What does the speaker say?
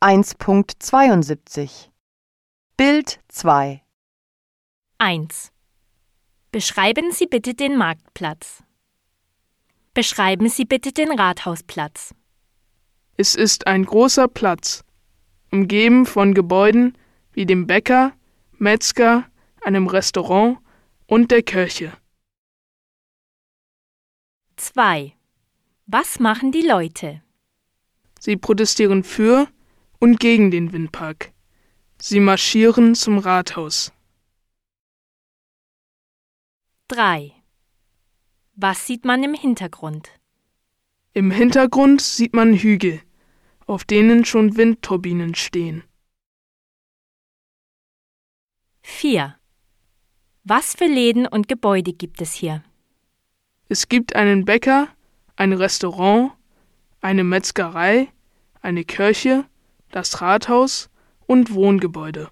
1.72 Bild 2 1. Beschreiben Sie bitte den Marktplatz. Beschreiben Sie bitte den Rathausplatz. Es ist ein großer Platz, umgeben von Gebäuden wie dem Bäcker, Metzger, einem Restaurant und der Kirche. 2. Was machen die Leute? Sie protestieren für und gegen den Windpark. Sie marschieren zum Rathaus. 3. Was sieht man im Hintergrund? Im Hintergrund sieht man Hügel, auf denen schon Windturbinen stehen. 4. Was für Läden und Gebäude gibt es hier? Es gibt einen Bäcker, ein Restaurant, eine Metzgerei, eine Kirche, das Rathaus und Wohngebäude.